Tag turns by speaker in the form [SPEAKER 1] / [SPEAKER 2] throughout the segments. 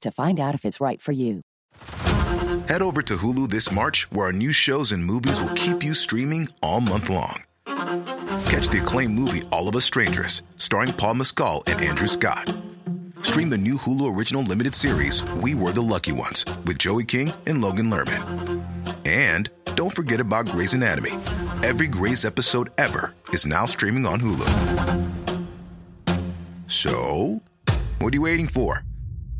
[SPEAKER 1] to find out if it's right for you.
[SPEAKER 2] Head over to Hulu this March, where our new shows and movies will keep you streaming all month long. Catch the acclaimed movie All of Us Strangers, starring Paul Mescal and Andrew Scott. Stream the new Hulu original limited series We Were the Lucky Ones with Joey King and Logan Lerman. And don't forget about Grey's Anatomy. Every Grey's episode ever is now streaming on Hulu. So, what are you waiting for?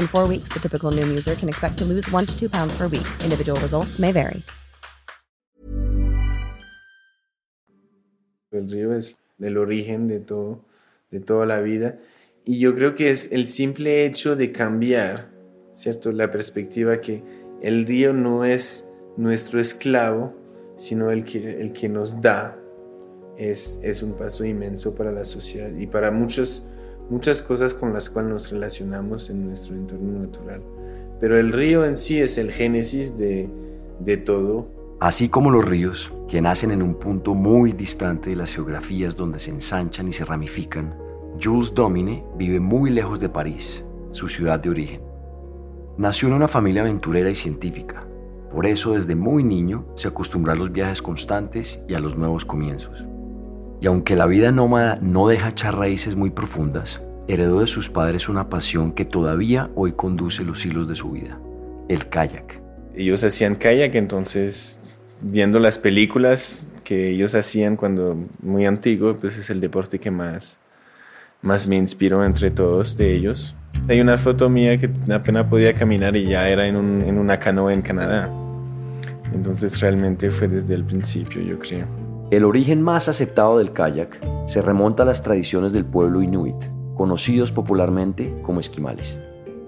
[SPEAKER 3] In four weeks, the typical Noom user can expect to lose one to two pounds per week. Individual results may vary.
[SPEAKER 4] El río es el origen de todo, de toda la vida. Y yo creo que es el simple hecho de cambiar, ¿cierto? La perspectiva que el río no es nuestro esclavo, sino el que, el que nos da, es, es un paso inmenso para la sociedad y para muchos, muchas cosas con las cuales nos relacionamos en nuestro entorno natural. Pero el río en sí es el génesis de, de todo.
[SPEAKER 5] Así como los ríos, que nacen en un punto muy distante de las geografías donde se ensanchan y se ramifican, Jules Domine vive muy lejos de París, su ciudad de origen. Nació en una familia aventurera y científica, por eso desde muy niño se acostumbró a los viajes constantes y a los nuevos comienzos. Y aunque la vida nómada no deja echar raíces muy profundas, heredó de sus padres una pasión que todavía hoy conduce los hilos de su vida, el kayak.
[SPEAKER 4] Ellos hacían kayak, entonces viendo las películas que ellos hacían cuando muy antiguo, pues es el deporte que más, más me inspiró entre todos de ellos. Hay una foto mía que apenas podía caminar y ya era en, en una canoa en Canadá. Entonces realmente fue desde el principio, yo creo.
[SPEAKER 5] El origen más aceptado del kayak se remonta a las tradiciones del pueblo inuit, conocidos popularmente como esquimales.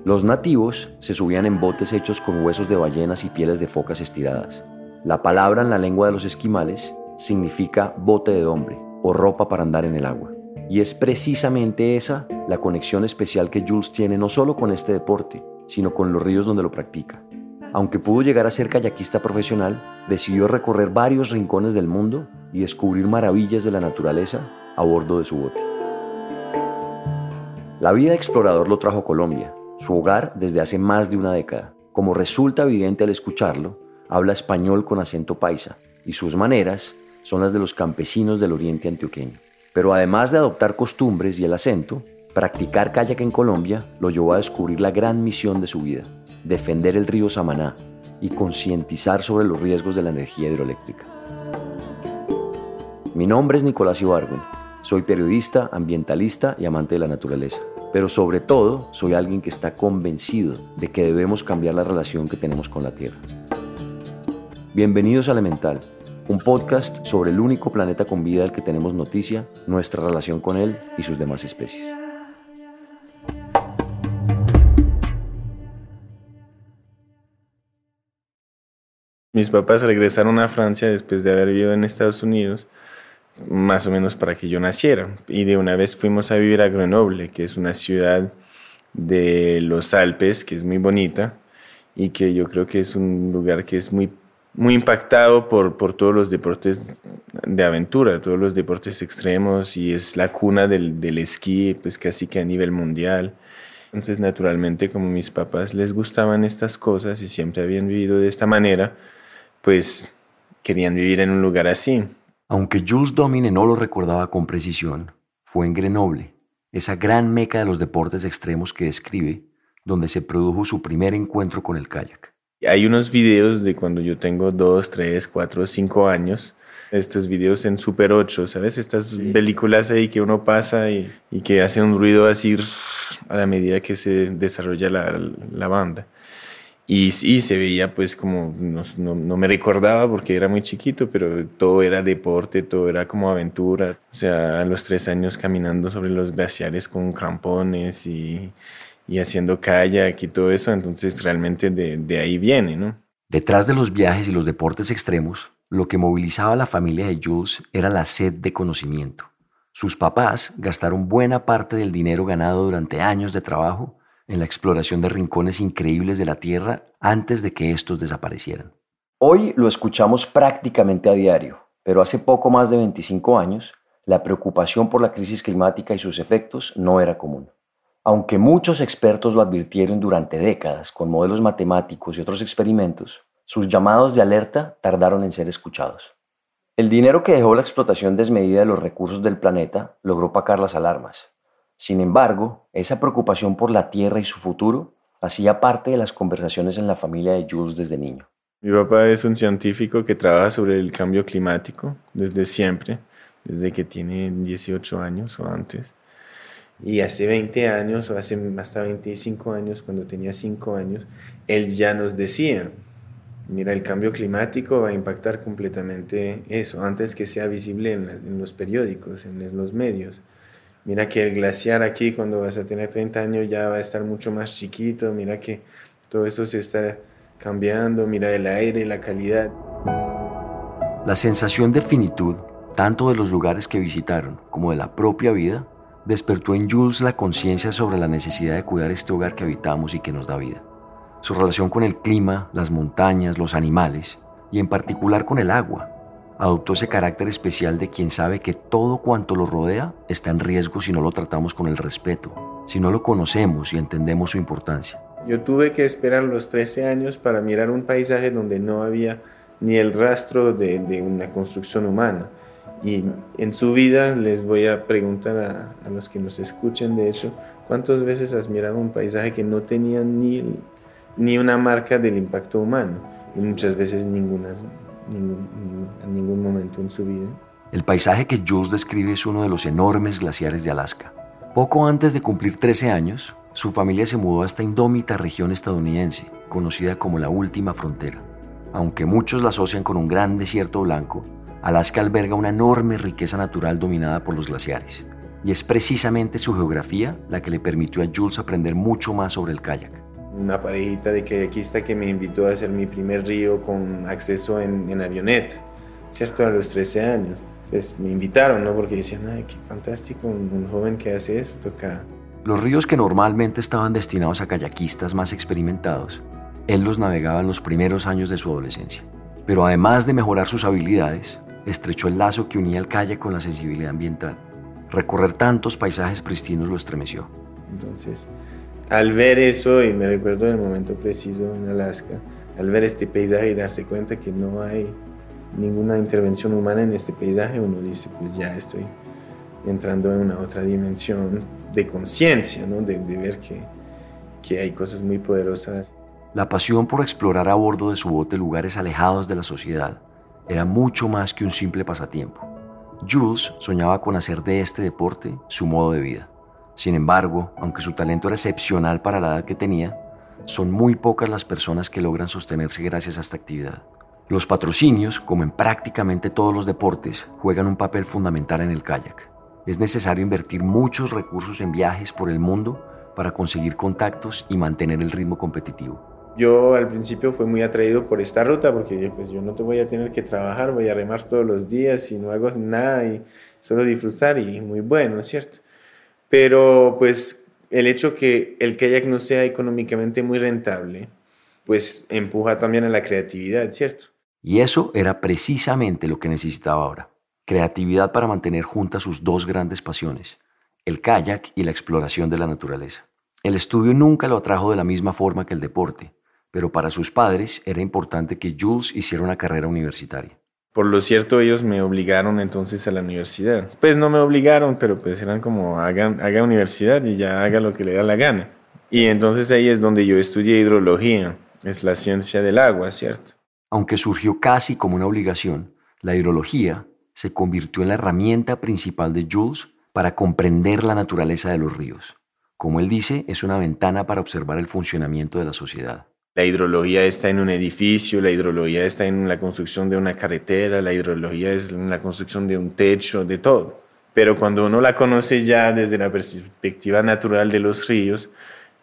[SPEAKER 5] Los nativos se subían en botes hechos con huesos de ballenas y pieles de focas estiradas. La palabra en la lengua de los esquimales significa bote de hombre o ropa para andar en el agua. Y es precisamente esa la conexión especial que Jules tiene no solo con este deporte, sino con los ríos donde lo practica. Aunque pudo llegar a ser kayakista profesional, decidió recorrer varios rincones del mundo y descubrir maravillas de la naturaleza a bordo de su bote. La vida de explorador lo trajo a Colombia, su hogar desde hace más de una década. Como resulta evidente al escucharlo, habla español con acento paisa y sus maneras son las de los campesinos del oriente antioqueño. Pero además de adoptar costumbres y el acento, practicar kayak en Colombia lo llevó a descubrir la gran misión de su vida, defender el río Samaná y concientizar sobre los riesgos de la energía hidroeléctrica. Mi nombre es Nicolás Ibargüen, soy periodista, ambientalista y amante de la naturaleza, pero sobre todo soy alguien que está convencido de que debemos cambiar la relación que tenemos con la Tierra. Bienvenidos a Elemental, un podcast sobre el único planeta con vida del que tenemos noticia, nuestra relación con él y sus demás especies.
[SPEAKER 4] Mis papás regresaron a Francia después de haber vivido en Estados Unidos, más o menos para que yo naciera. Y de una vez fuimos a vivir a Grenoble, que es una ciudad de los Alpes, que es muy bonita y que yo creo que es un lugar que es muy muy impactado por, por todos los deportes de aventura, todos los deportes extremos y es la cuna del, del esquí, pues casi que a nivel mundial. Entonces, naturalmente, como mis papás les gustaban estas cosas y siempre habían vivido de esta manera, pues querían vivir en un lugar así.
[SPEAKER 5] Aunque Jules Domine no lo recordaba con precisión, fue en Grenoble, esa gran meca de los deportes extremos que describe, donde se produjo su primer encuentro con el kayak.
[SPEAKER 4] Hay unos videos de cuando yo tengo dos, tres, cuatro, cinco años. Estos videos en Super 8, ¿sabes? Estas películas ahí que uno pasa y, y, que hace un ruido así a la medida que se desarrolla la, la banda. Y, y, se veía pues como, no, no, no, me recordaba porque era muy chiquito, pero todo era deporte, todo era como aventura. O sea, a los tres años caminando sobre los glaciares con crampones y, y haciendo kayak y todo eso, entonces realmente de, de ahí viene, ¿no?
[SPEAKER 5] Detrás de los viajes y los deportes extremos, lo que movilizaba a la familia de Jules era la sed de conocimiento. Sus papás gastaron buena parte del dinero ganado durante años de trabajo en la exploración de rincones increíbles de la Tierra antes de que estos desaparecieran. Hoy lo escuchamos prácticamente a diario, pero hace poco más de 25 años, la preocupación por la crisis climática y sus efectos no era común. Aunque muchos expertos lo advirtieron durante décadas con modelos matemáticos y otros experimentos, sus llamados de alerta tardaron en ser escuchados. El dinero que dejó la explotación desmedida de los recursos del planeta logró opacar las alarmas. Sin embargo, esa preocupación por la Tierra y su futuro hacía parte de las conversaciones en la familia de Jules desde niño.
[SPEAKER 4] Mi papá es un científico que trabaja sobre el cambio climático desde siempre, desde que tiene 18 años o antes. Y hace 20 años o hace hasta 25 años, cuando tenía 5 años, él ya nos decía, mira, el cambio climático va a impactar completamente eso, antes que sea visible en, en los periódicos, en los medios. Mira que el glaciar aquí, cuando vas a tener 30 años, ya va a estar mucho más chiquito. Mira que todo eso se está cambiando. Mira el aire, la calidad.
[SPEAKER 5] La sensación de finitud, tanto de los lugares que visitaron como de la propia vida, despertó en Jules la conciencia sobre la necesidad de cuidar este hogar que habitamos y que nos da vida. Su relación con el clima, las montañas, los animales y en particular con el agua, adoptó ese carácter especial de quien sabe que todo cuanto lo rodea está en riesgo si no lo tratamos con el respeto, si no lo conocemos y entendemos su importancia.
[SPEAKER 4] Yo tuve que esperar los 13 años para mirar un paisaje donde no había ni el rastro de, de una construcción humana. Y en su vida les voy a preguntar a, a, los que nos escuchen, de hecho, ¿cuántas veces has mirado un paisaje que no tenía ni, ni una marca del impacto humano? Y muchas veces ninguna, en ningún momento en su vida.
[SPEAKER 5] El paisaje que Jules describe es uno de los enormes glaciares de Alaska. Poco antes de cumplir 13 años, su familia se mudó a esta indómita región estadounidense, conocida como la última frontera. Aunque muchos la asocian con un gran desierto blanco, Alaska alberga una enorme riqueza natural dominada por los glaciares. Y es precisamente su geografía la que le permitió a Jules aprender mucho más sobre el kayak
[SPEAKER 4] una parejita de kayakista que me invitó a hacer mi primer río con acceso en, en avioneta, ¿cierto? A los 13 años. Pues me invitaron, ¿no? Porque decían, ay, qué fantástico, un, un joven que hace eso, toca.
[SPEAKER 5] Los ríos que normalmente estaban destinados a kayakistas más experimentados, él los navegaba en los primeros años de su adolescencia. Pero además de mejorar sus habilidades, estrechó el lazo que unía el kayak con la sensibilidad ambiental. Recorrer tantos paisajes pristinos lo estremeció.
[SPEAKER 4] Entonces, al ver eso, y me recuerdo del momento preciso en Alaska, al ver este paisaje y darse cuenta que no hay ninguna intervención humana en este paisaje, uno dice, pues ya estoy entrando en una otra dimensión de conciencia, ¿no? de, de, ver que, que hay cosas muy poderosas.
[SPEAKER 5] La pasión por explorar a bordo de su bote lugares alejados de la sociedad era mucho más que un simple pasatiempo. Jules soñaba con hacer de este deporte su modo de vida. Sin embargo, aunque su talento era excepcional para la edad que tenía, son muy pocas las personas que logran sostenerse gracias a esta actividad. Los patrocinios, como en prácticamente todos los deportes, juegan un papel fundamental en el kayak. Es necesario invertir muchos recursos en viajes por el mundo para conseguir contactos y mantener el ritmo competitivo.
[SPEAKER 4] Yo al principio fui muy atraído por esta ruta porque pues, yo no te voy a tener que trabajar, voy a remar todos los días y no hago nada y solo disfrutar y muy bueno, ¿cierto? Pero pues el hecho que el kayak no sea económicamente muy rentable, pues empuja también a la creatividad, ¿cierto?
[SPEAKER 5] Y eso era precisamente lo que necesitaba ahora. Creatividad para mantener juntas sus dos grandes pasiones, el kayak y la exploración de la naturaleza. El estudio nunca lo atrajo de la misma forma que el deporte, pero para sus padres era importante que Jules hiciera una carrera universitaria.
[SPEAKER 4] Por lo cierto, ellos me obligaron entonces a la universidad. Pues no me obligaron, pero pues eran como haga, haga universidad y ya haga lo que le da la gana. Y entonces ahí es donde yo estudié hidrología, es la ciencia del agua, ¿cierto?
[SPEAKER 5] Aunque surgió casi como una obligación, la hidrología se convirtió en la herramienta principal de Jules para comprender la naturaleza de los ríos. Como él dice, es una ventana para observar el funcionamiento de la sociedad.
[SPEAKER 4] La hidrología está en un edificio, la hidrología está en la construcción de una carretera, la hidrología es en la construcción de un techo, de todo. Pero cuando uno la conoce ya desde la perspectiva natural de los ríos,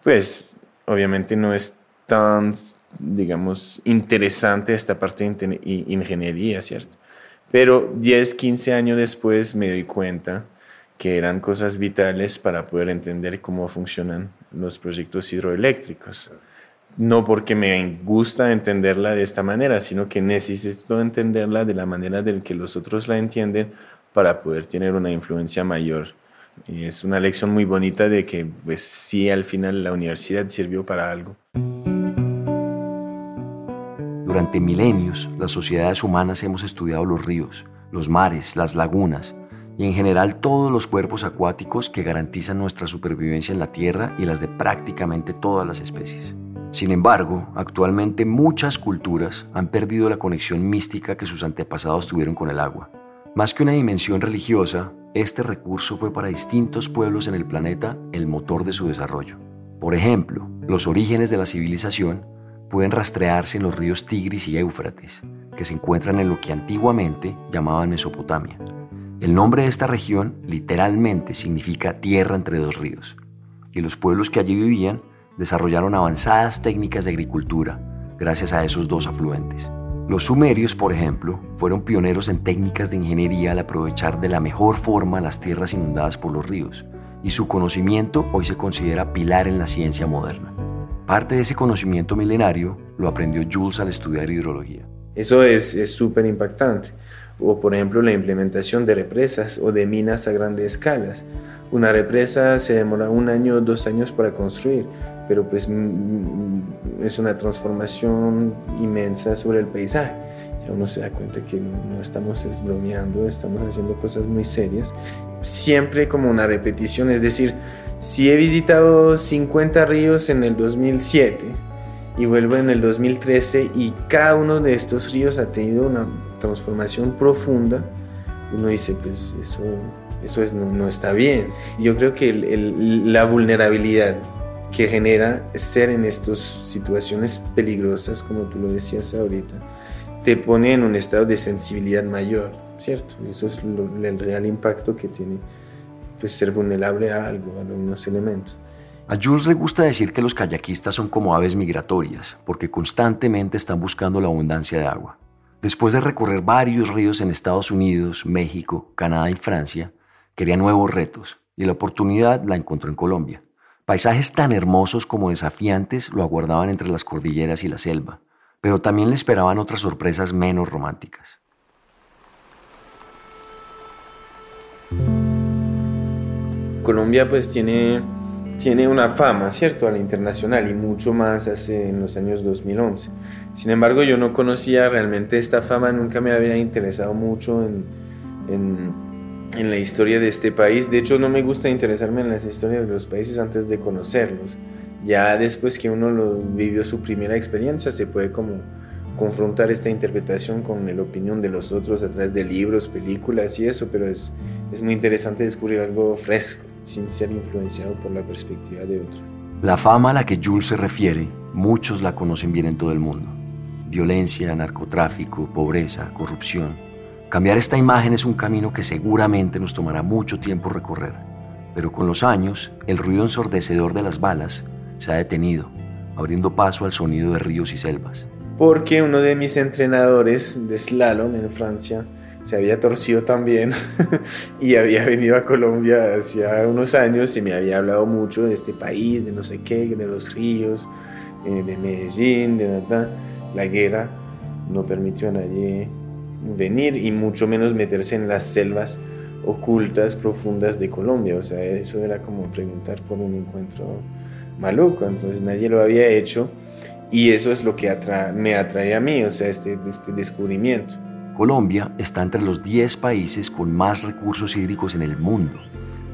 [SPEAKER 4] pues obviamente no es tan digamos, interesante esta parte de ingeniería, ¿cierto? Pero 10, 15 años después me doy cuenta que eran cosas vitales para poder entender cómo funcionan los proyectos hidroeléctricos. No porque me gusta entenderla de esta manera, sino que necesito entenderla de la manera en que los otros la entienden para poder tener una influencia mayor. Y es una lección muy bonita de que, pues sí, al final la universidad sirvió para algo.
[SPEAKER 5] Durante milenios, las sociedades humanas hemos estudiado los ríos, los mares, las lagunas y en general todos los cuerpos acuáticos que garantizan nuestra supervivencia en la Tierra y las de prácticamente todas las especies. Sin embargo, actualmente muchas culturas han perdido la conexión mística que sus antepasados tuvieron con el agua. Más que una dimensión religiosa, este recurso fue para distintos pueblos en el planeta el motor de su desarrollo. Por ejemplo, los orígenes de la civilización pueden rastrearse en los ríos Tigris y Éufrates, que se encuentran en lo que antiguamente llamaban Mesopotamia. El nombre de esta región literalmente significa tierra entre dos ríos, y los pueblos que allí vivían desarrollaron avanzadas técnicas de agricultura gracias a esos dos afluentes. Los sumerios, por ejemplo, fueron pioneros en técnicas de ingeniería al aprovechar de la mejor forma las tierras inundadas por los ríos, y su conocimiento hoy se considera pilar en la ciencia moderna. Parte de ese conocimiento milenario lo aprendió Jules al estudiar hidrología.
[SPEAKER 4] Eso es súper impactante. O por ejemplo la implementación de represas o de minas a grandes escalas. Una represa se demora un año o dos años para construir, pero pues mm, mm, es una transformación inmensa sobre el paisaje. Ya uno se da cuenta que no estamos bromeando, estamos haciendo cosas muy serias. Siempre como una repetición, es decir, si he visitado 50 ríos en el 2007 y vuelvo en el 2013 y cada uno de estos ríos ha tenido una transformación profunda, uno dice, pues eso, eso es, no, está bien. Yo creo que la vulnerabilidad que genera ser en estas situaciones peligrosas, como tú lo decías ahorita, te pone en un estado de sensibilidad mayor, ¿cierto? Eso es el real impacto que tiene pues, ser vulnerable a algo, a algunos elementos.
[SPEAKER 5] A Jules le gusta decir que los kayakistas son como aves migratorias, porque constantemente están buscando la abundancia de agua. Después de recorrer varios ríos en Estados Unidos, México, Canadá y Francia, quería nuevos retos y la oportunidad la encontró en Colombia. Paisajes tan hermosos como desafiantes lo aguardaban entre las cordilleras y la selva, pero también le esperaban otras sorpresas menos románticas.
[SPEAKER 4] Colombia pues tiene, tiene una fama, ¿cierto?, a la internacional y mucho más hace en los años 2011. Sin embargo, yo no conocía realmente esta fama, nunca me había interesado mucho en, en, en la historia de este país. De hecho, no me gusta interesarme en las historias de los países antes de conocerlos. Ya después que uno lo vivió su primera experiencia, se puede como confrontar esta interpretación con la opinión de los otros a través de libros, películas y eso, pero es, es muy interesante descubrir algo fresco, sin ser influenciado por la perspectiva de otros.
[SPEAKER 5] La fama a la que Jules se refiere, muchos la conocen bien en todo el mundo. Violencia, narcotráfico, pobreza, corrupción. Cambiar esta imagen es un camino que seguramente nos tomará mucho tiempo recorrer, pero con los años el ruido ensordecedor de las balas se ha detenido, abriendo paso al sonido de ríos y selvas
[SPEAKER 4] porque uno de mis entrenadores de slalom en Francia se había torcido también y había venido a Colombia hacía unos años y me había hablado mucho de este país, de no sé qué, de los ríos, eh, de Medellín, de la guerra. no permitió a nadie venir y mucho menos meterse en las selvas ocultas, profundas de Colombia. O sea, eso era como preguntar por un encuentro maluco, entonces nadie lo había hecho y eso es lo que me atrae a mí, o sea, este, este descubrimiento.
[SPEAKER 5] Colombia está entre los 10 países con más recursos hídricos en el mundo.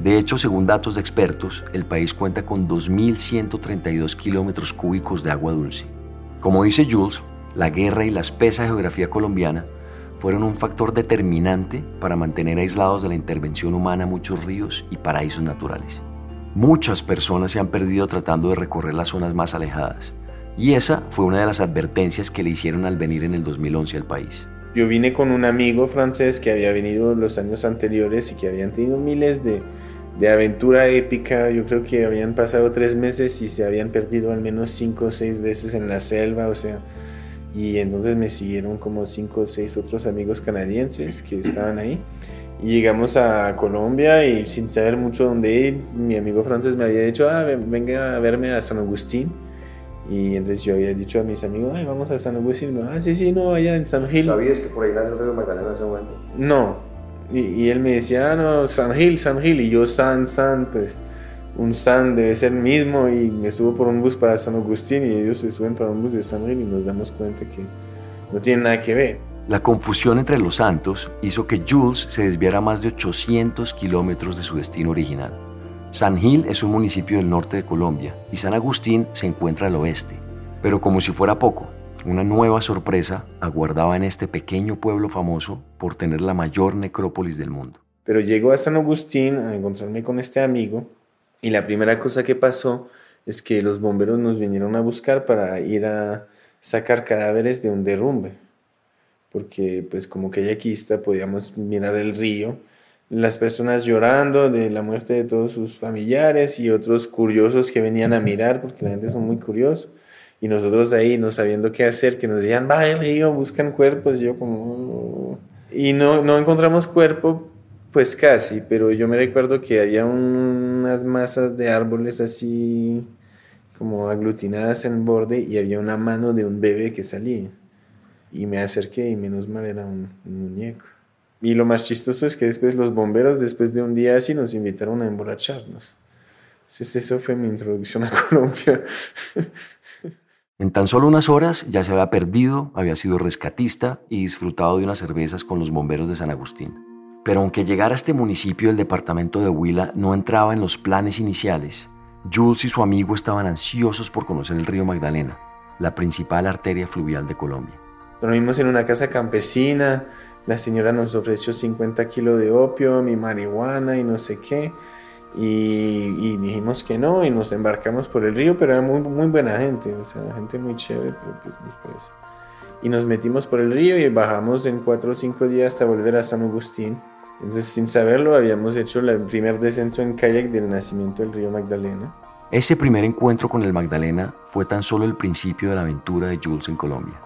[SPEAKER 5] De hecho, según datos de expertos, el país cuenta con 2.132 kilómetros cúbicos de agua dulce. Como dice Jules, la guerra y la espesa geografía colombiana fueron un factor determinante para mantener aislados de la intervención humana muchos ríos y paraísos naturales. Muchas personas se han perdido tratando de recorrer las zonas más alejadas, y esa fue una de las advertencias que le hicieron al venir en el 2011 al país.
[SPEAKER 4] Yo vine con un amigo francés que había venido los años anteriores y que habían tenido miles de, de aventura épica. Yo creo que habían pasado tres meses y se habían perdido al menos cinco o seis veces en la selva, o sea, y entonces me siguieron como cinco o seis otros amigos canadienses que estaban ahí. Y llegamos a Colombia y sin saber mucho dónde ir, mi amigo francés me había dicho, ah, venga a verme a San Agustín. Y entonces yo había dicho a mis amigos, ay, vamos a San Agustín. Ah, sí, sí, no, allá en San Gil.
[SPEAKER 5] ¿Sabías que por ahí nace el río Magdalena en ese momento?
[SPEAKER 4] No. Y, y, él me decía, ah, no, San Gil, San Gil. Y yo, San, San, pues un San debe ser el mismo. Y me subo por un bus para San Agustín y ellos se suben para un bus de San Gil y nos damos cuenta que no tiene nada que ver.
[SPEAKER 5] La confusión entre los santos hizo que Jules se desviara más de 800 kilómetros de su destino original. San Gil es un municipio del norte de Colombia y San Agustín se encuentra al oeste. Pero como si fuera poco, una nueva sorpresa aguardaba en este pequeño pueblo famoso por tener la mayor necrópolis del mundo.
[SPEAKER 4] Pero llego a San Agustín a encontrarme con este amigo y la primera cosa que pasó es que los bomberos nos vinieron a buscar para ir a sacar cadáveres de un derrumbe. Porque pues como kayakista podíamos mirar el río, las personas llorando de la muerte de todos sus familiares y otros curiosos que venían a mirar, porque la gente son muy curiosos, y nosotros ahí no sabiendo qué hacer, que nos decían, va el río, buscan cuerpos, y yo como... Y no, no encontramos cuerpo, pues casi, pero yo me recuerdo que había unas masas de árboles así como aglutinadas en el borde y había una mano de un bebé que salía. Y me acerqué y menos mal era un, muñeco. Y lo más chistoso es que después los bomberos, después de un día así, nos invitaron a emborracharnos. Entonces eso fue mi introducción a Colombia.
[SPEAKER 5] En tan solo unas horas ya se había perdido, había sido rescatista y disfrutado de unas cervezas con los bomberos de San Agustín. Pero aunque llegara a este municipio del departamento de Huila no entraba en los planes iniciales, Jules y su amigo estaban ansiosos por conocer el río Magdalena, la principal arteria fluvial de Colombia.
[SPEAKER 4] Dormimos en una casa campesina, la señora nos ofreció 50 kilos de opio, mi marihuana y no sé qué. Y, dijimos que no y nos embarcamos por el río, pero era muy, buena gente, o sea, gente muy chévere, pero pues. Y nos metimos por el río y bajamos en cuatro o cinco días hasta volver a San Agustín. Entonces, sin saberlo, habíamos hecho el primer descenso en kayak del nacimiento del río Magdalena.
[SPEAKER 5] Ese primer encuentro con el Magdalena fue tan solo el principio de la aventura de Jules en Colombia.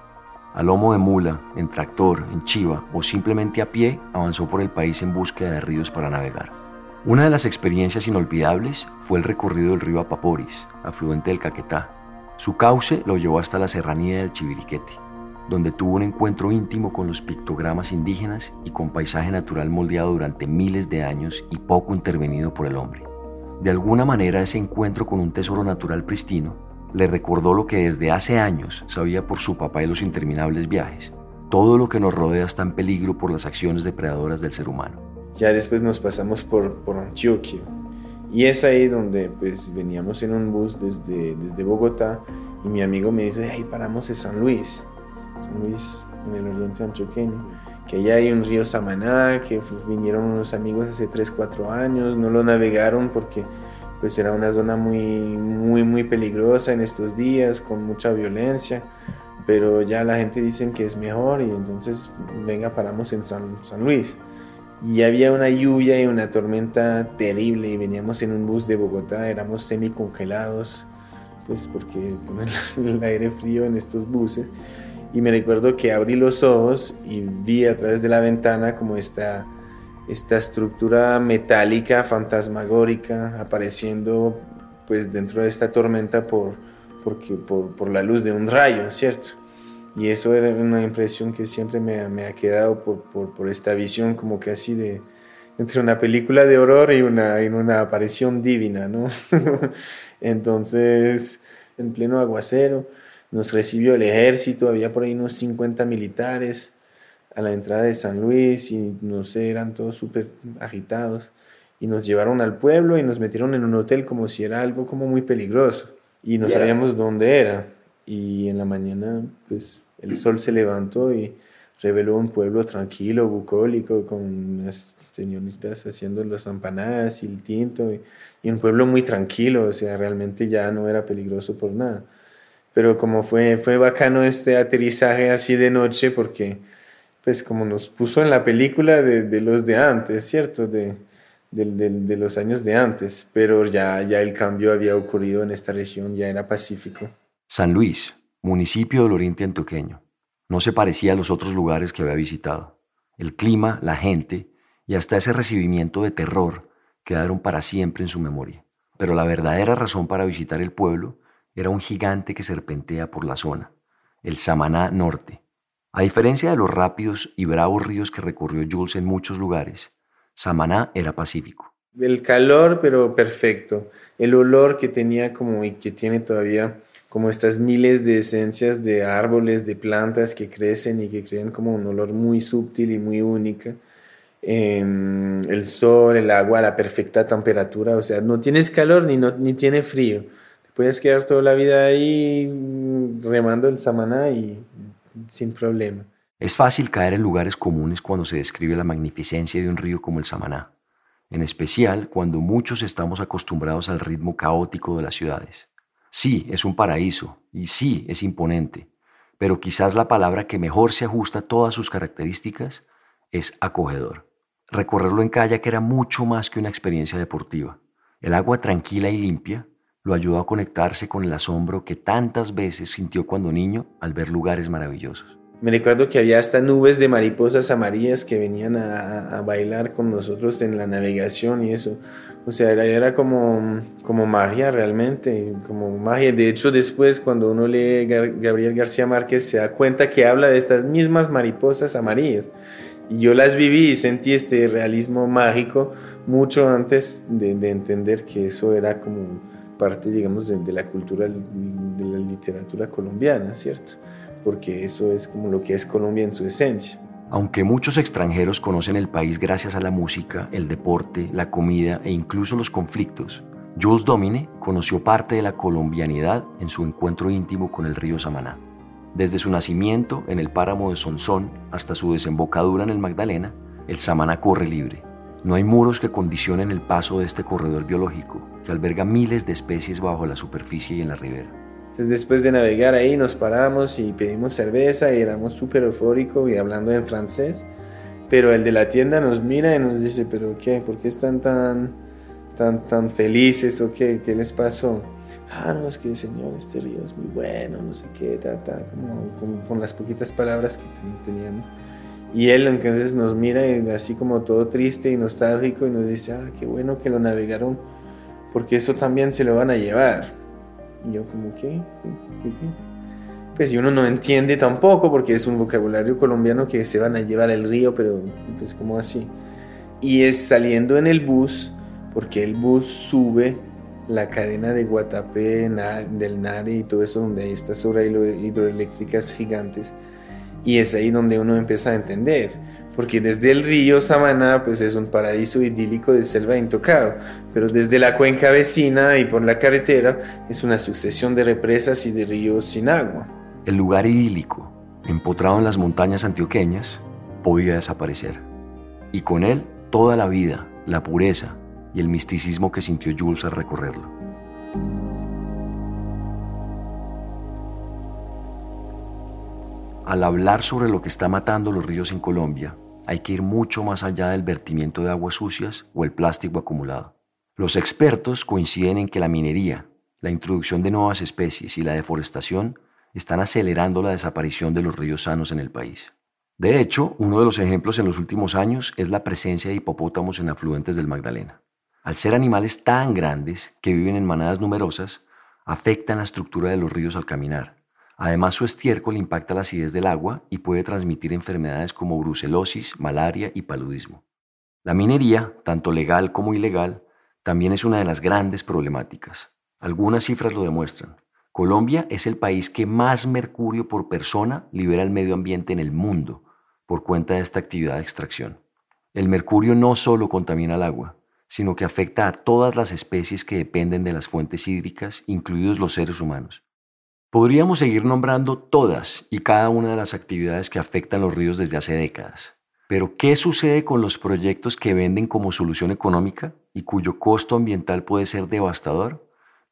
[SPEAKER 5] A lomo de mula, en tractor, en chiva o simplemente a pie, avanzó por el país en búsqueda de ríos para navegar. Una de las experiencias inolvidables fue el recorrido del río Apaporis, afluente del Caquetá. Su cauce lo llevó hasta la serranía del Chiviriquete, donde tuvo un encuentro íntimo con los pictogramas indígenas y con paisaje natural moldeado durante miles de años y poco intervenido por el hombre. De alguna manera ese encuentro con un tesoro natural pristino le recordó lo que desde hace años sabía por su papá y los interminables viajes. Todo lo que nos rodea está en peligro por las acciones depredadoras del ser humano.
[SPEAKER 4] Ya después nos pasamos por, por Antioquia y es ahí donde pues veníamos en un bus desde, desde Bogotá y mi amigo me dice, ahí paramos en San Luis, San Luis en el oriente antioqueño, que allá hay un río Samaná, que vinieron unos amigos hace 3, 4 años, no lo navegaron porque pues era una zona muy, muy, muy peligrosa en estos días, con mucha violencia, pero ya la gente dice que es mejor y entonces venga, paramos en San, San Luis. Y había una lluvia y una tormenta terrible y veníamos en un bus de Bogotá, éramos semi congelados, pues porque ponen el aire frío en estos buses. Y me recuerdo que abrí los ojos y vi a través de la ventana como esta esta estructura metálica fantasmagórica apareciendo pues dentro de esta tormenta por, porque, por, por, la luz de un rayo, ¿cierto? Y eso era una impresión que siempre me, me ha quedado por, por, por, esta visión como que así de entre una película de horror y una, y una aparición divina, ¿no? Entonces, en pleno aguacero, nos recibió el ejército, había por ahí unos 50 militares a la entrada de San Luis y no sé, eran todos súper agitados. Y nos llevaron al pueblo y nos metieron en un hotel como si era algo como muy peligroso. Y no sabíamos dónde era. Y en la mañana, pues, el sol se levantó y reveló un pueblo tranquilo, bucólico, con las señoritas haciendo las empanadas y el tinto. Y, y un pueblo muy tranquilo, o sea, realmente ya no era peligroso por nada. Pero como fue, fue bacano este aterrizaje así de noche, porque pues como nos puso en la película de, los de antes, ¿cierto? De, de, de, los años de antes, pero ya, ya el cambio había ocurrido en esta región, ya era pacífico.
[SPEAKER 5] San Luis, municipio del oriente antioqueño, no se parecía a los otros lugares que había visitado. El clima, la gente y hasta ese recibimiento de terror quedaron para siempre en su memoria. Pero la verdadera razón para visitar el pueblo era un gigante que serpentea por la zona, el Samaná Norte. A diferencia de los rápidos y bravos ríos que recorrió Jules en muchos lugares, Samaná era pacífico.
[SPEAKER 4] El calor, pero perfecto. El olor que tenía como y que tiene todavía como estas miles de esencias de árboles, de plantas que crecen y que crean como un olor muy sutil y muy única. Em, el sol, el agua, la perfecta temperatura, o sea, no tienes calor ni, no, ni tiene frío. Puedes quedar toda la vida ahí remando el Samaná y sin problema.
[SPEAKER 5] Es fácil caer en lugares comunes cuando se describe la magnificencia de un río como el Samaná, en especial cuando muchos estamos acostumbrados al ritmo caótico de las ciudades. Sí, es un paraíso y sí, es imponente, pero quizás la palabra que mejor se ajusta a todas sus características es acogedor. Recorrerlo en kayak era mucho más que una experiencia deportiva. El agua tranquila y limpia lo ayudó a conectarse con el asombro que tantas veces sintió cuando niño al ver lugares maravillosos.
[SPEAKER 4] Me recuerdo que había hasta nubes de mariposas amarillas que venían a, bailar con nosotros en la navegación y eso. O sea, era, era como, como magia realmente, como magia. De hecho, después cuando uno lee Gabriel García Márquez se da cuenta que habla de estas mismas mariposas amarillas. Y yo las viví y sentí este realismo mágico mucho antes de, entender que eso era como parte, digamos, de, la cultura, de la literatura colombiana, ¿cierto? porque eso es como lo que es Colombia en su esencia.
[SPEAKER 5] Aunque muchos extranjeros conocen el país gracias a la música, el deporte, la comida e incluso los conflictos, Jules Domine conoció parte de la colombianidad en su encuentro íntimo con el río Samaná. Desde su nacimiento en el páramo de Sonsón hasta su desembocadura en el Magdalena, el Samaná corre libre. No hay muros que condicionen el paso de este corredor biológico, que alberga miles de especies bajo la superficie y en la ribera
[SPEAKER 4] después de navegar ahí nos paramos y pedimos cerveza y éramos súper eufóricos y hablando en francés. Pero el de la tienda nos mira y nos dice, pero ¿qué? ¿Por qué están tan, tan, tan felices o qué? ¿Qué les pasó? Ah, no, es que señor, este río es muy bueno, no sé qué, ta, ta, como, con las poquitas palabras que teníamos. Y él entonces nos mira así como todo triste y nostálgico y nos dice, ah, qué bueno que lo navegaron, porque eso también se lo van a llevar. Y yo como, ¿qué? ¿Qué, Pues y uno no entiende tampoco porque es un vocabulario colombiano que se van a llevar al río, pero pues como así. Y es saliendo en el bus, porque el bus sube la cadena de Guatapé, del Nare y todo eso, donde hay estas obras hidroeléctricas gigantes. Y es ahí donde uno empieza a entender porque desde el río Samaná pues es un paraíso idílico de selva intocado, pero desde la cuenca vecina y por la carretera es una sucesión de represas y de ríos sin agua.
[SPEAKER 5] El lugar idílico, empotrado en las montañas antioqueñas, podía desaparecer, y con él toda la vida, la pureza y el misticismo que sintió Jules al recorrerlo. Al hablar sobre lo que está matando los ríos en Colombia, hay que ir mucho más allá del vertimiento de aguas sucias o el plástico acumulado. Los expertos coinciden en que la minería, la introducción de nuevas especies y la deforestación están acelerando la desaparición de los ríos sanos en el país. De hecho, uno de los ejemplos en los últimos años es la presencia de hipopótamos en afluentes del Magdalena. Al ser animales tan grandes que viven en manadas numerosas, afectan la estructura de los ríos al caminar, Además, su estiércol impacta la acidez del agua y puede transmitir enfermedades como brucelosis, malaria y paludismo. La minería, tanto legal como ilegal, también es una de las grandes problemáticas. Algunas cifras lo demuestran. Colombia es el país que más mercurio por persona libera al medio ambiente en el mundo por cuenta de esta actividad de extracción. El mercurio no solo contamina el agua, sino que afecta a todas las especies que dependen de las fuentes hídricas, incluidos los seres humanos. Podríamos seguir nombrando todas y cada una de las actividades que afectan los ríos desde hace décadas. Pero, ¿qué sucede con los proyectos que venden como solución económica y cuyo costo ambiental puede ser devastador?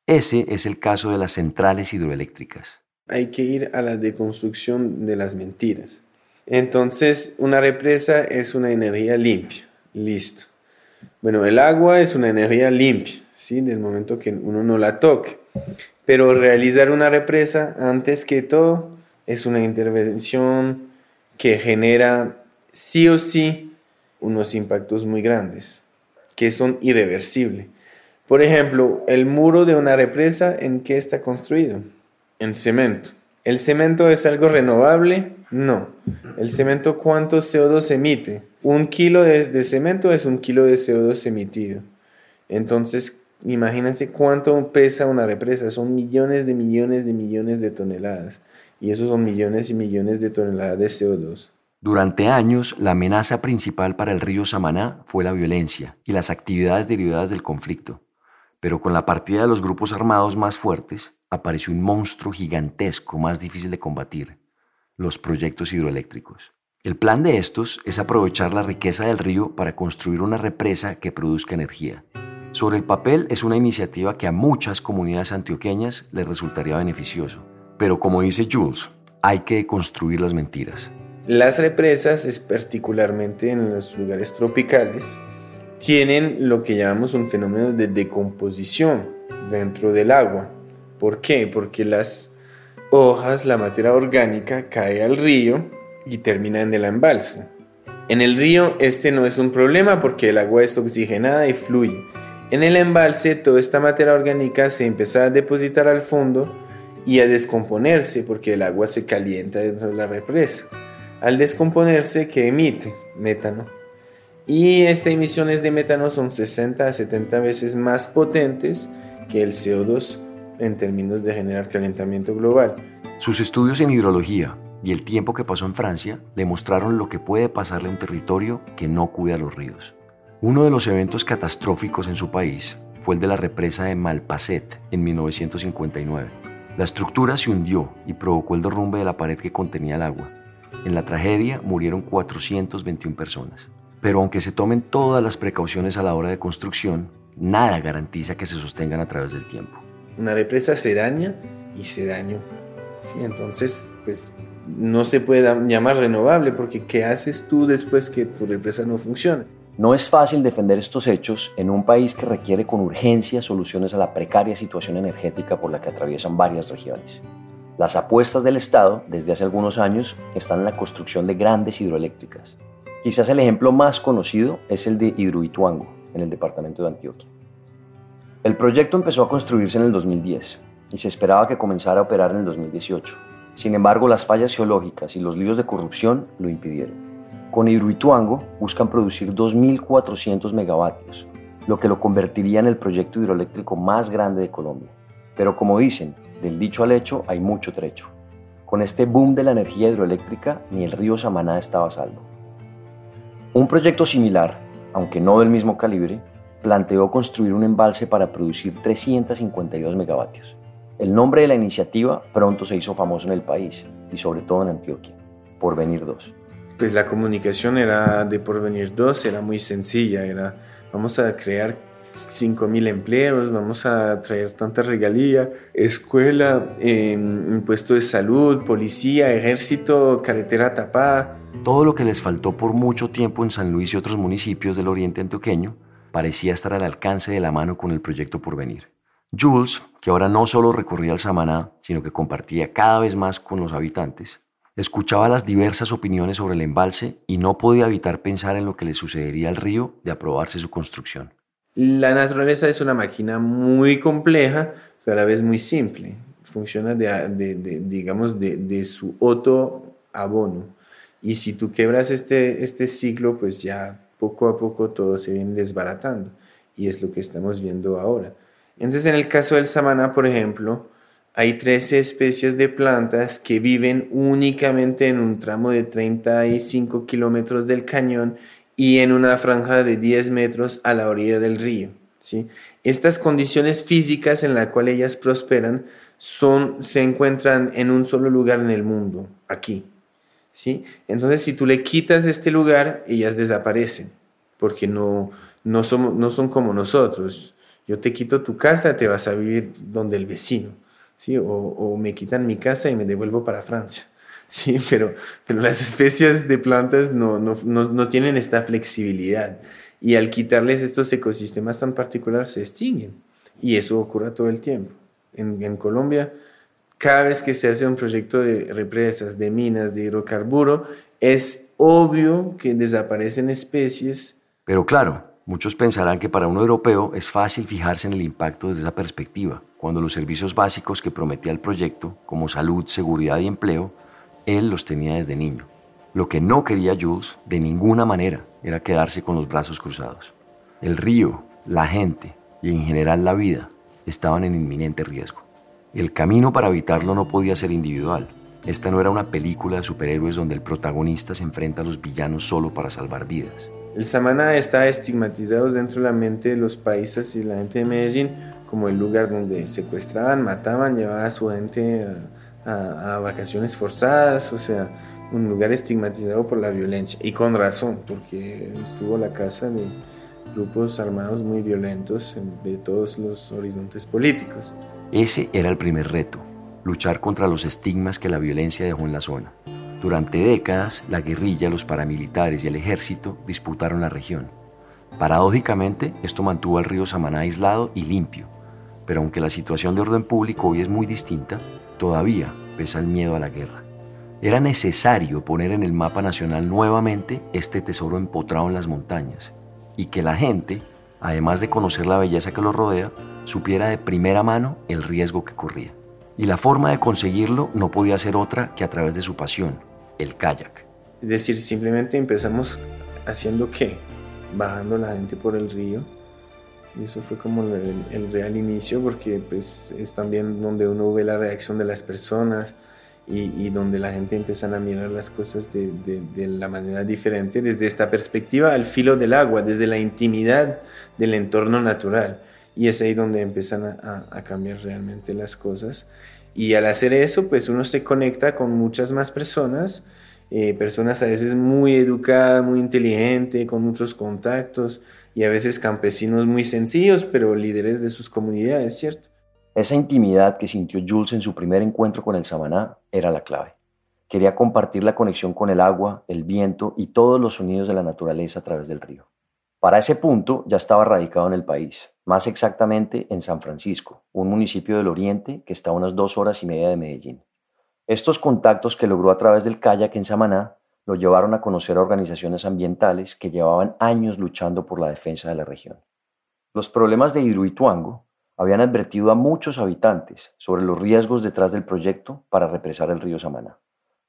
[SPEAKER 5] Ese es el caso de las centrales hidroeléctricas.
[SPEAKER 4] Hay que ir a la deconstrucción de las mentiras. Entonces, una represa es una energía limpia. Listo. Bueno, el agua es una energía limpia, ¿sí? Del momento que uno no la toque. Pero realizar una represa, antes que todo, es una intervención que genera sí o sí unos impactos muy grandes, que son irreversibles. Por ejemplo, el muro de una represa, ¿en qué está construido? En cemento. ¿El cemento es algo renovable? No. ¿El cemento cuánto CO2 emite? Un kilo de, cemento es un kilo de CO2 emitido. Entonces, imagínense cuánto pesa una represa. Son millones de millones de millones de toneladas. Y esos son millones y millones de toneladas de CO2.
[SPEAKER 5] Durante años, la amenaza principal para el río Samaná fue la violencia y las actividades derivadas del conflicto. Pero con la partida de los grupos armados más fuertes, apareció un monstruo gigantesco más difícil de combatir, los proyectos hidroeléctricos. El plan de estos es aprovechar la riqueza del río para construir una represa que produzca energía. Sobre el papel es una iniciativa que a muchas comunidades antioqueñas les resultaría beneficioso. Pero como dice Jules, hay que construir las mentiras.
[SPEAKER 4] Las represas, es particularmente en los lugares tropicales, tienen lo que llamamos un fenómeno de decomposición dentro del agua. ¿Por qué? Porque las hojas, la materia orgánica, cae al río y termina en el embalse. En el río este no es un problema porque el agua es oxigenada y fluye. En el embalse toda esta materia orgánica se empieza a depositar al fondo y a descomponerse porque el agua se calienta dentro de la represa. Al descomponerse, ¿qué emite? Metano. Y estas emisiones de metano son 60 a 70 veces más potentes que el CO2 en términos de generar calentamiento global.
[SPEAKER 5] Sus estudios en hidrología y el tiempo que pasó en Francia le mostraron lo que puede pasarle a un territorio que no cuida los ríos. Uno de los eventos catastróficos en su país fue el de la represa de Malpacet en 1959. La estructura se hundió y provocó el derrumbe de la pared que contenía el agua. En la tragedia murieron 421 personas. Pero aunque se tomen todas las precauciones a la hora de construcción, nada garantiza que se sostengan a través del tiempo
[SPEAKER 4] una represa se daña y se dañó. Entonces, pues no se puede llamar renovable porque ¿qué haces tú después que tu represa no funciona?
[SPEAKER 5] No es fácil defender estos hechos en un país que requiere con urgencia soluciones a la precaria situación energética por la que atraviesan varias regiones. Las apuestas del Estado desde hace algunos años están en la construcción de grandes hidroeléctricas. Quizás el ejemplo más conocido es el de Hidroituango, en el departamento de Antioquia. El proyecto empezó a construirse en el 2010 y se esperaba que comenzara a operar en el 2018. Sin embargo, las fallas geológicas y los líos de corrupción lo impidieron. Con Hidroituango buscan producir 2.400 megavatios, lo que lo convertiría en el proyecto hidroeléctrico más grande de Colombia. Pero como dicen, del dicho al hecho hay mucho trecho. Con este boom de la energía hidroeléctrica, ni el río Samaná estaba salvo. Un proyecto similar, aunque no del mismo calibre, planteó construir un embalse para producir 352 megavatios. El nombre de la iniciativa pronto se hizo famoso en el país y sobre todo en Antioquia, Porvenir 2.
[SPEAKER 4] Pues la comunicación era de Porvenir 2 era muy sencilla, era vamos a crear 5.000 empleos, vamos a traer tanta regalía, escuela, impuesto de salud, policía, ejército, carretera tapada.
[SPEAKER 5] Todo lo que les faltó por mucho tiempo en San Luis y otros municipios del oriente antioqueño parecía estar al alcance de la mano con el proyecto por venir. Jules, que ahora no solo recorría el Samaná, sino que compartía cada vez más con los habitantes, escuchaba las diversas opiniones sobre el embalse y no podía evitar pensar en lo que le sucedería al río de aprobarse su construcción.
[SPEAKER 4] La naturaleza es una máquina muy compleja, pero a la vez muy simple. funciona de, digamos, de, su auto abono. Y si tú quebras este, este ciclo, pues ya poco a poco todo se viene desbaratando. Y es lo que estamos viendo ahora. Entonces, en el caso del samaná, por ejemplo, hay 13 especies de plantas que viven únicamente en un tramo de 35 kilómetros del cañón y en una franja de 10 metros a la orilla del río. ¿sí? Estas condiciones físicas en las cuales ellas prosperan son, se encuentran en un solo lugar en el mundo, aquí. ¿sí? Entonces, si tú le quitas este lugar, ellas desaparecen, porque no, no, somos, no son como nosotros. Yo te quito tu casa, te vas a vivir donde el vecino. ¿Sí? O, me quitan mi casa y me devuelvo para Francia. Sí, pero, pero las especies de plantas no, no, no, no tienen esta flexibilidad y al quitarles estos ecosistemas tan particulares se extinguen. Y eso ocurre todo el tiempo. En, en, Colombia, cada vez que se hace un proyecto de represas, de minas, de hidrocarburo, es obvio que desaparecen especies.
[SPEAKER 5] Pero claro, muchos pensarán que para un europeo es fácil fijarse en el impacto desde esa perspectiva, cuando los servicios básicos que prometía el proyecto, como salud, seguridad y empleo, él los tenía desde niño. Lo que no quería Jules de ninguna manera era quedarse con los brazos cruzados. El río, la gente y en general la vida estaban en inminente riesgo. El camino para evitarlo no podía ser individual. Esta no era una película de superhéroes donde el protagonista se enfrenta a los villanos solo para salvar vidas.
[SPEAKER 4] El Samana está estigmatizado dentro de la mente de los países y la gente de Medellín como el lugar donde secuestraban, mataban, llevaban a su gente a, a vacaciones forzadas, o sea, un lugar estigmatizado por la violencia y con razón, porque estuvo la casa de grupos armados muy violentos de todos los horizontes políticos.
[SPEAKER 5] Ese era el primer reto, luchar contra los estigmas que la violencia dejó en la zona. Durante décadas, la guerrilla, los paramilitares y el ejército disputaron la región. Paradójicamente, esto mantuvo al río Samaná aislado y limpio, pero aunque la situación de orden público hoy es muy distinta, todavía pesa el miedo a la guerra. Era necesario poner en el mapa nacional nuevamente este tesoro empotrado en las montañas y que la gente, además de conocer la belleza que lo rodea, supiera de primera mano el riesgo que corría. Y la forma de conseguirlo no podía ser otra que a través de su pasión, el kayak.
[SPEAKER 4] Es decir, simplemente empezamos haciendo qué? Bajando la gente por el río. Y eso fue como el, real inicio porque pues, es también donde uno ve la reacción de las personas y, donde la gente empieza a mirar las cosas de, la manera diferente, desde esta perspectiva al filo del agua, desde la intimidad del entorno natural. Y es ahí donde empiezan a, cambiar realmente las cosas. Y al hacer eso, pues uno se conecta con muchas más personas, eh, personas a veces muy educadas, muy inteligentes, con muchos contactos, y a veces campesinos muy sencillos, pero líderes de sus comunidades, ¿cierto?
[SPEAKER 5] Esa intimidad que sintió Jules en su primer encuentro con el Samaná era la clave. Quería compartir la conexión con el agua, el viento y todos los sonidos de la naturaleza a través del río. Para ese punto ya estaba radicado en el país, más exactamente en San Francisco, un municipio del oriente que está a unas dos horas y media de Medellín. Estos contactos que logró a través del kayak en Samaná lo llevaron a conocer a organizaciones ambientales que llevaban años luchando por la defensa de la región. Los problemas de Hidroituango habían advertido a muchos habitantes sobre los riesgos detrás del proyecto para represar el río Samaná.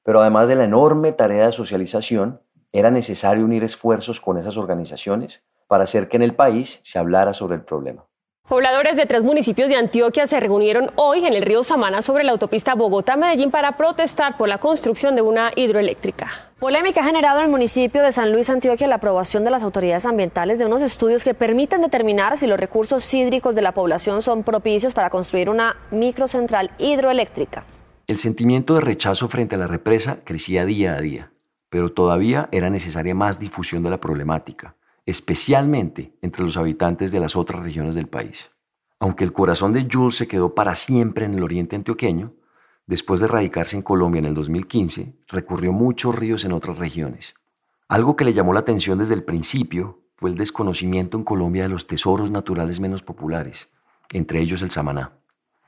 [SPEAKER 5] Pero además de la enorme tarea de socialización, era necesario unir esfuerzos con esas organizaciones para hacer que en el país se hablara sobre el problema.
[SPEAKER 6] Pobladores de tres municipios de Antioquia se reunieron hoy en el río Samana sobre la autopista Bogotá-Medellín para protestar por la construcción de una hidroeléctrica.
[SPEAKER 7] Polémica ha generado en el municipio de San Luis, Antioquia, la aprobación de las autoridades ambientales de unos estudios que permiten determinar si los recursos hídricos de la población son propicios para construir una microcentral hidroeléctrica.
[SPEAKER 5] El sentimiento de rechazo frente a la represa crecía día a día, pero todavía era necesaria más difusión de la problemática especialmente entre los habitantes de las otras regiones del país. Aunque el corazón de Jules se quedó para siempre en el oriente antioqueño, después de radicarse en Colombia en el 2015, recurrió muchos ríos en otras regiones. Algo que le llamó la atención desde el principio fue el desconocimiento en Colombia de los tesoros naturales menos populares, entre ellos el Samaná.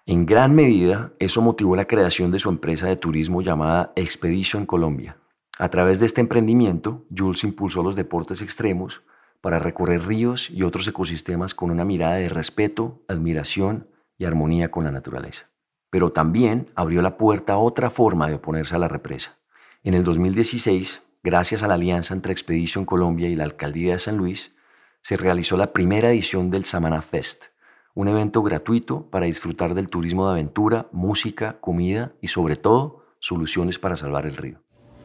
[SPEAKER 5] En gran medida, eso motivó la creación de su empresa de turismo llamada Expedition Colombia. A través de este emprendimiento, Jules impulsó los deportes extremos, para recorrer ríos y otros ecosistemas con una mirada de respeto, admiración y armonía con la naturaleza. pero también abrió la puerta a otra forma de oponerse a la represa. En el 2016, gracias a la alianza entre Expedition Colombia y la Alcaldía de San Luis, se realizó la primera edición del Samana Fest, un evento gratuito para disfrutar del turismo de aventura, música, comida y sobre todo soluciones para salvar el río.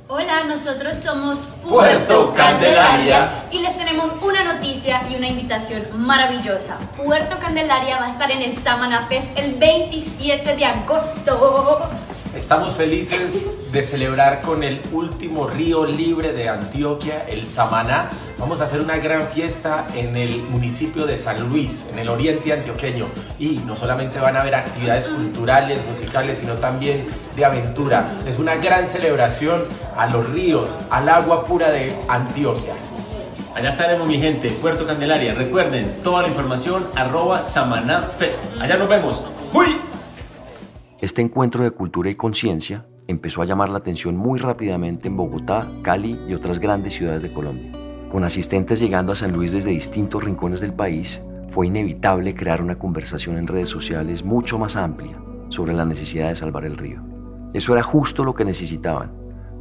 [SPEAKER 8] Hola, nosotros somos
[SPEAKER 9] Puerto Candelaria
[SPEAKER 8] y les tenemos una noticia y una invitación maravillosa. Puerto Candelaria va a estar en el Samana Fest el 27 de agosto.
[SPEAKER 9] Estamos felices de celebrar con el último río libre de Antioquia, el Samaná. Vamos a hacer una gran fiesta en el municipio de San Luis, en el oriente antioqueño. Y no solamente van a haber actividades culturales, musicales, sino también de aventura. Es una gran celebración a los ríos, al agua pura de Antioquia.
[SPEAKER 10] Allá estaremos mi gente, Puerto Candelaria. Recuerden, toda la información arroba Samaná Fest. Allá nos vemos. ¡Uy!
[SPEAKER 5] Este encuentro de cultura y conciencia empezó a llamar la atención muy rápidamente en Bogotá, Cali y otras grandes ciudades de Colombia. Con asistentes llegando a San Luis desde distintos rincones del país, fue inevitable crear una conversación en redes sociales mucho más amplia sobre la necesidad de salvar el río. Eso era justo lo que necesitaban,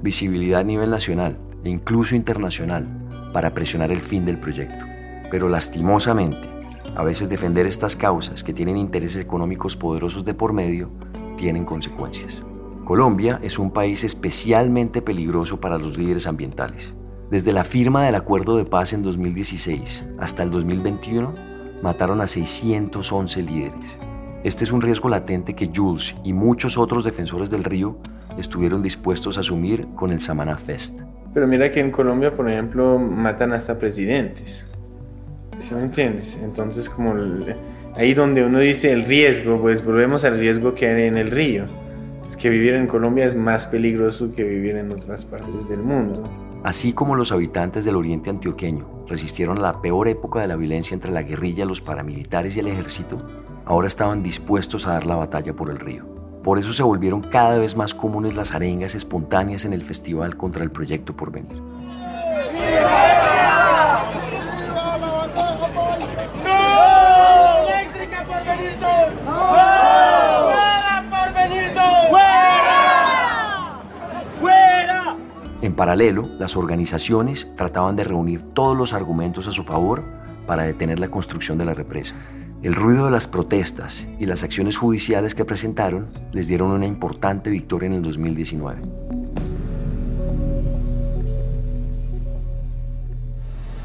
[SPEAKER 5] visibilidad a nivel nacional e incluso internacional para presionar el fin del proyecto. Pero lastimosamente, a veces defender estas causas que tienen intereses económicos poderosos de por medio tienen consecuencias. Colombia es un país especialmente peligroso para los líderes ambientales. Desde la firma del acuerdo de paz en 2016 hasta el 2021, mataron a 611 líderes. Este es un riesgo latente que Jules y muchos otros defensores del río estuvieron dispuestos a asumir con el Samana Fest.
[SPEAKER 4] Pero mira que en Colombia, por ejemplo, matan hasta presidentes. ¿Sí me entiendes? Entonces, como ahí donde uno dice el riesgo, pues volvemos al riesgo que hay en el río. Es que vivir en Colombia es más peligroso que vivir en otras partes del mundo.
[SPEAKER 5] Así como los habitantes del oriente antioqueño resistieron a la peor época de la violencia entre la guerrilla, los paramilitares y el ejército, ahora estaban dispuestos a dar la batalla por el río. Por eso se volvieron cada vez más comunes las arengas espontáneas en el festival contra el proyecto por venir. En paralelo, las organizaciones trataban de reunir todos los argumentos a su favor para detener la construcción de la represa. El ruido de las protestas y las acciones judiciales que presentaron les dieron una importante victoria en el 2019.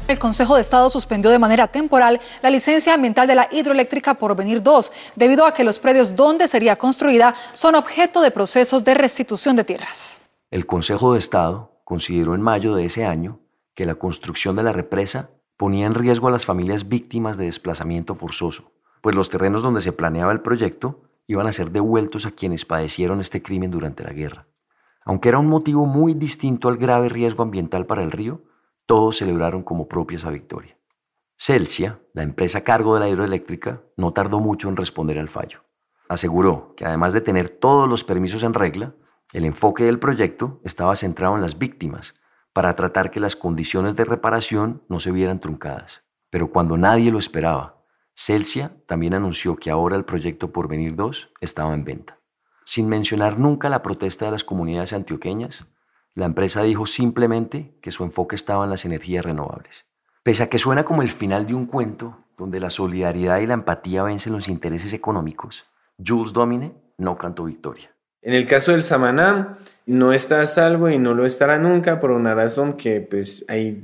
[SPEAKER 11] El Consejo de Estado suspendió de manera temporal la licencia ambiental de la hidroeléctrica por venir 2, debido a que los predios donde sería construida son objeto de procesos de restitución de tierras.
[SPEAKER 5] El Consejo de Estado consideró en mayo de ese año que la construcción de la represa ponía en riesgo a las familias víctimas de desplazamiento forzoso, pues los terrenos donde se planeaba el proyecto iban a ser devueltos a quienes padecieron este crimen durante la guerra. Aunque era un motivo muy distinto al grave riesgo ambiental para el río, todos celebraron como propia esa victoria. Celsia, la empresa a cargo de la hidroeléctrica, no tardó mucho en responder al fallo. Aseguró que además de tener todos los permisos en regla, el enfoque del proyecto estaba centrado en las víctimas, para tratar que las condiciones de reparación no se vieran truncadas. Pero cuando nadie lo esperaba, Celsia también anunció que ahora el proyecto Porvenir 2 estaba en venta. Sin mencionar nunca la protesta de las comunidades antioqueñas, la empresa dijo simplemente que su enfoque estaba en las energías renovables. Pese a que suena como el final de un cuento donde la solidaridad y la empatía vencen los intereses económicos, Jules Domine no cantó victoria.
[SPEAKER 4] En el caso del Samaná, no está a salvo y no lo estará nunca por una razón que pues hay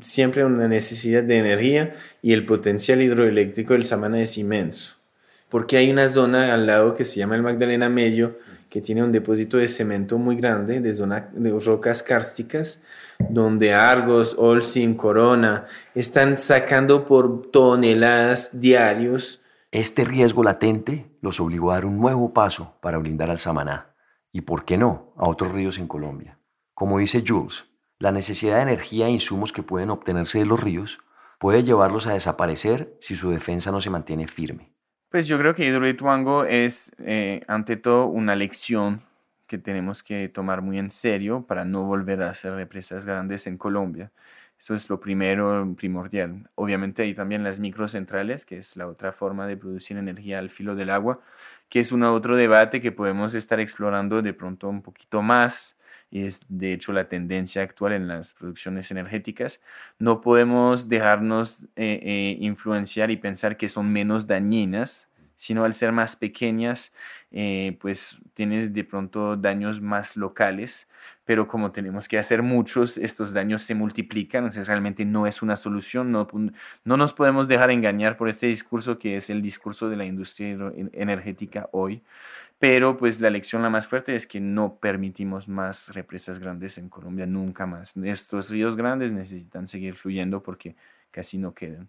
[SPEAKER 4] siempre una necesidad de energía y el potencial hidroeléctrico del Samaná es inmenso. Porque hay una zona al lado que se llama el Magdalena Medio, que tiene un depósito de cemento muy grande, de, zona, de rocas kársticas, donde Argos, Olsin, Corona están sacando por toneladas diarios.
[SPEAKER 5] Este riesgo latente los obligó a dar un nuevo paso para blindar al Samaná y, por qué no, a otros ríos en Colombia. Como dice Jules, la necesidad de energía e insumos que pueden obtenerse de los ríos puede llevarlos a desaparecer si su defensa no se mantiene firme.
[SPEAKER 4] Pues yo creo que Hidroituango es, eh, ante todo, una lección que tenemos que tomar muy en serio para no volver a hacer represas grandes en Colombia. Eso es lo primero, primordial. Obviamente hay también las microcentrales, que es la otra forma de producir energía al filo del agua, que es un otro debate que podemos estar explorando de pronto un poquito más y es de hecho la tendencia actual en las producciones energéticas. No podemos dejarnos eh, eh, influenciar y pensar que son menos dañinas, sino al ser más pequeñas, eh, pues tienes de pronto daños más locales pero como tenemos que hacer muchos, estos daños se multiplican, entonces realmente no es una solución, no, no nos podemos dejar engañar por este discurso que es el discurso de la industria energética hoy, pero pues la lección la más fuerte es que no permitimos más represas grandes en Colombia, nunca más. Estos ríos grandes necesitan seguir fluyendo porque casi no quedan.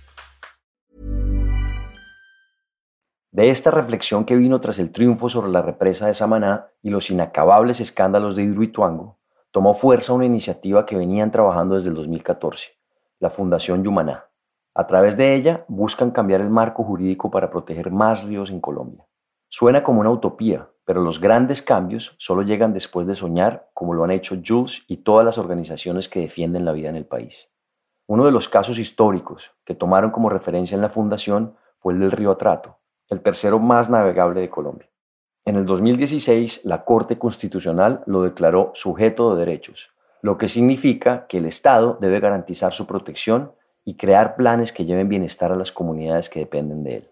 [SPEAKER 5] De esta reflexión que vino tras el triunfo sobre la represa de Samaná y los inacabables escándalos de Hidroituango, tomó fuerza una iniciativa que venían trabajando desde el 2014, la Fundación Yumaná. A través de ella buscan cambiar el marco jurídico para proteger más ríos en Colombia. Suena como una utopía, pero los grandes cambios solo llegan después de soñar, como lo han hecho Jules y todas las organizaciones que defienden la vida en el país. Uno de los casos históricos que tomaron como referencia en la fundación fue el del río Atrato, el tercero más navegable de Colombia. En el 2016, la Corte Constitucional lo declaró sujeto de derechos, lo que significa que el Estado debe garantizar su protección y crear planes que lleven bienestar a las comunidades que dependen de él.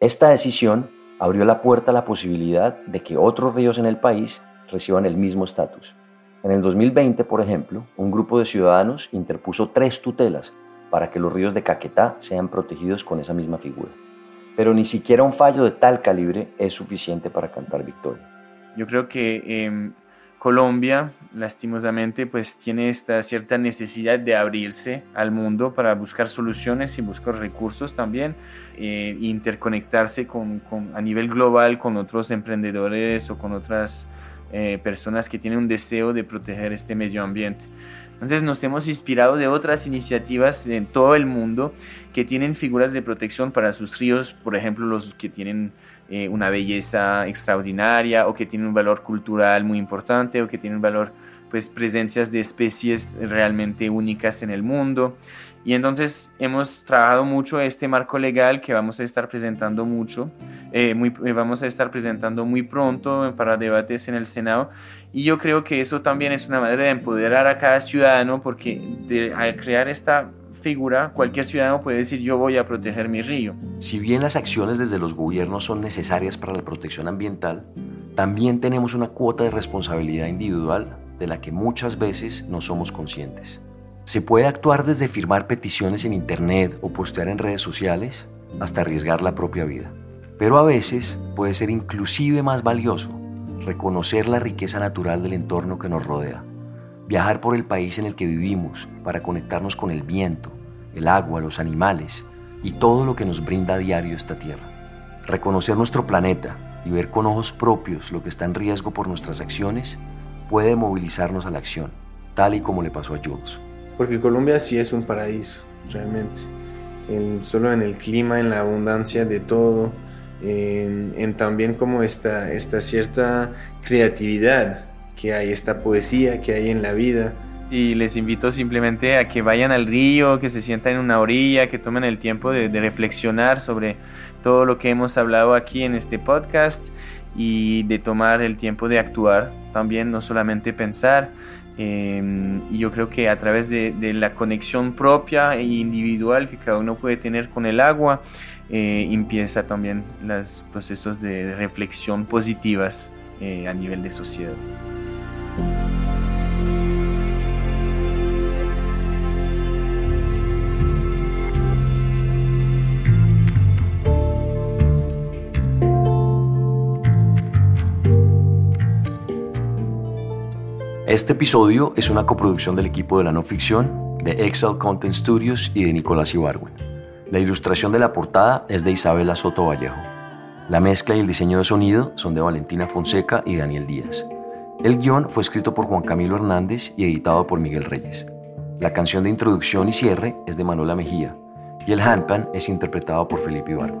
[SPEAKER 5] Esta decisión abrió la puerta a la posibilidad de que otros ríos en el país reciban el mismo estatus. En el 2020, por ejemplo, un grupo de ciudadanos interpuso tres tutelas para que los ríos de Caquetá sean protegidos con esa misma figura. Pero ni siquiera un fallo de tal calibre es suficiente para cantar victoria.
[SPEAKER 4] Yo creo que em, Colombia, lastimosamente, pues tiene esta cierta necesidad de abrirse al mundo para buscar soluciones y buscar recursos también, eh, interconectarse con, a nivel global con otros emprendedores o con otras eh, personas que tienen un deseo de proteger este medio ambiente. Entonces nos hemos inspirado de otras iniciativas en todo el mundo que tienen figuras de protección para sus ríos, por ejemplo los que tienen eh, una belleza extraordinaria o que tiene un valor cultural muy importante o que tiene un valor pues presencias de especies realmente únicas en el mundo y entonces hemos trabajado mucho este marco legal que vamos a estar presentando mucho eh, muy, eh, vamos a estar presentando muy pronto para debates en el Senado y yo creo que eso también es una manera de empoderar a cada ciudadano porque al crear esta figura, cualquier ciudadano puede decir yo voy a proteger mi río.
[SPEAKER 5] Si bien las acciones desde los gobiernos son necesarias para la protección ambiental, también tenemos una cuota de responsabilidad individual de la que muchas veces no somos conscientes. Se puede actuar desde firmar peticiones en Internet o postear en redes sociales hasta arriesgar la propia vida. Pero a veces puede ser inclusive más valioso reconocer la riqueza natural del entorno que nos rodea viajar por el país en el que vivimos para conectarnos con el viento, el agua, los animales y todo lo que nos brinda a diario esta tierra. Reconocer nuestro planeta y ver con ojos propios lo que está en riesgo por nuestras acciones puede movilizarnos a la acción. tal y como le pasó a Jules.
[SPEAKER 4] Porque Colombia sí es un paraíso, realmente. solo en el clima, en la abundancia de todo, en, también como esta cierta creatividad que hay, esta poesía que hay en la vida.
[SPEAKER 12] Y les invito simplemente a que vayan al río, que se sientan en una orilla, que tomen el tiempo de, reflexionar sobre todo lo que hemos hablado aquí en este podcast y de tomar el tiempo de actuar también, no solamente pensar. Em, y yo creo que a través de, de, la conexión propia e individual que cada uno puede tener con el agua, eh, empieza también los procesos de reflexión positivas eh, a nivel de sociedad.
[SPEAKER 5] Este episodio es una coproducción del equipo de la no ficción, de Excel Content Studios y de Nicolás Ibarwen. La ilustración de la portada es de Isabela Soto Vallejo. La mezcla y el diseño de sonido son de Valentina Fonseca y Daniel Díaz. El guion fue escrito por Juan Camilo Hernández y editado por Miguel Reyes. La canción de introducción y cierre es de Manuela Mejía y el handpan es interpretado por Felipe Ibarra.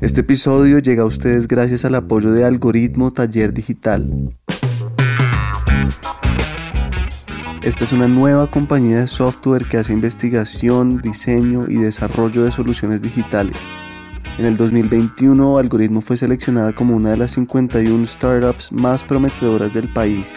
[SPEAKER 13] Este episodio llega a ustedes gracias al apoyo de Algoritmo Taller Digital. Esta es una nueva compañía de software que hace investigación, diseño y desarrollo de soluciones digitales. En el 2021, Algoritmo fue seleccionada como una de las 51 startups más prometedoras del país.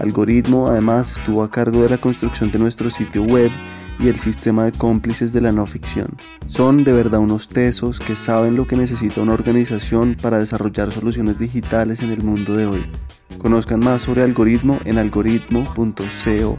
[SPEAKER 13] Algoritmo además estuvo a cargo de la construcción de nuestro sitio web y el sistema de cómplices de la no ficción. Son de verdad unos tesos que saben lo que necesita una organización para desarrollar soluciones digitales en el mundo de hoy. Conozcan más sobre algoritmo en algoritmo.co.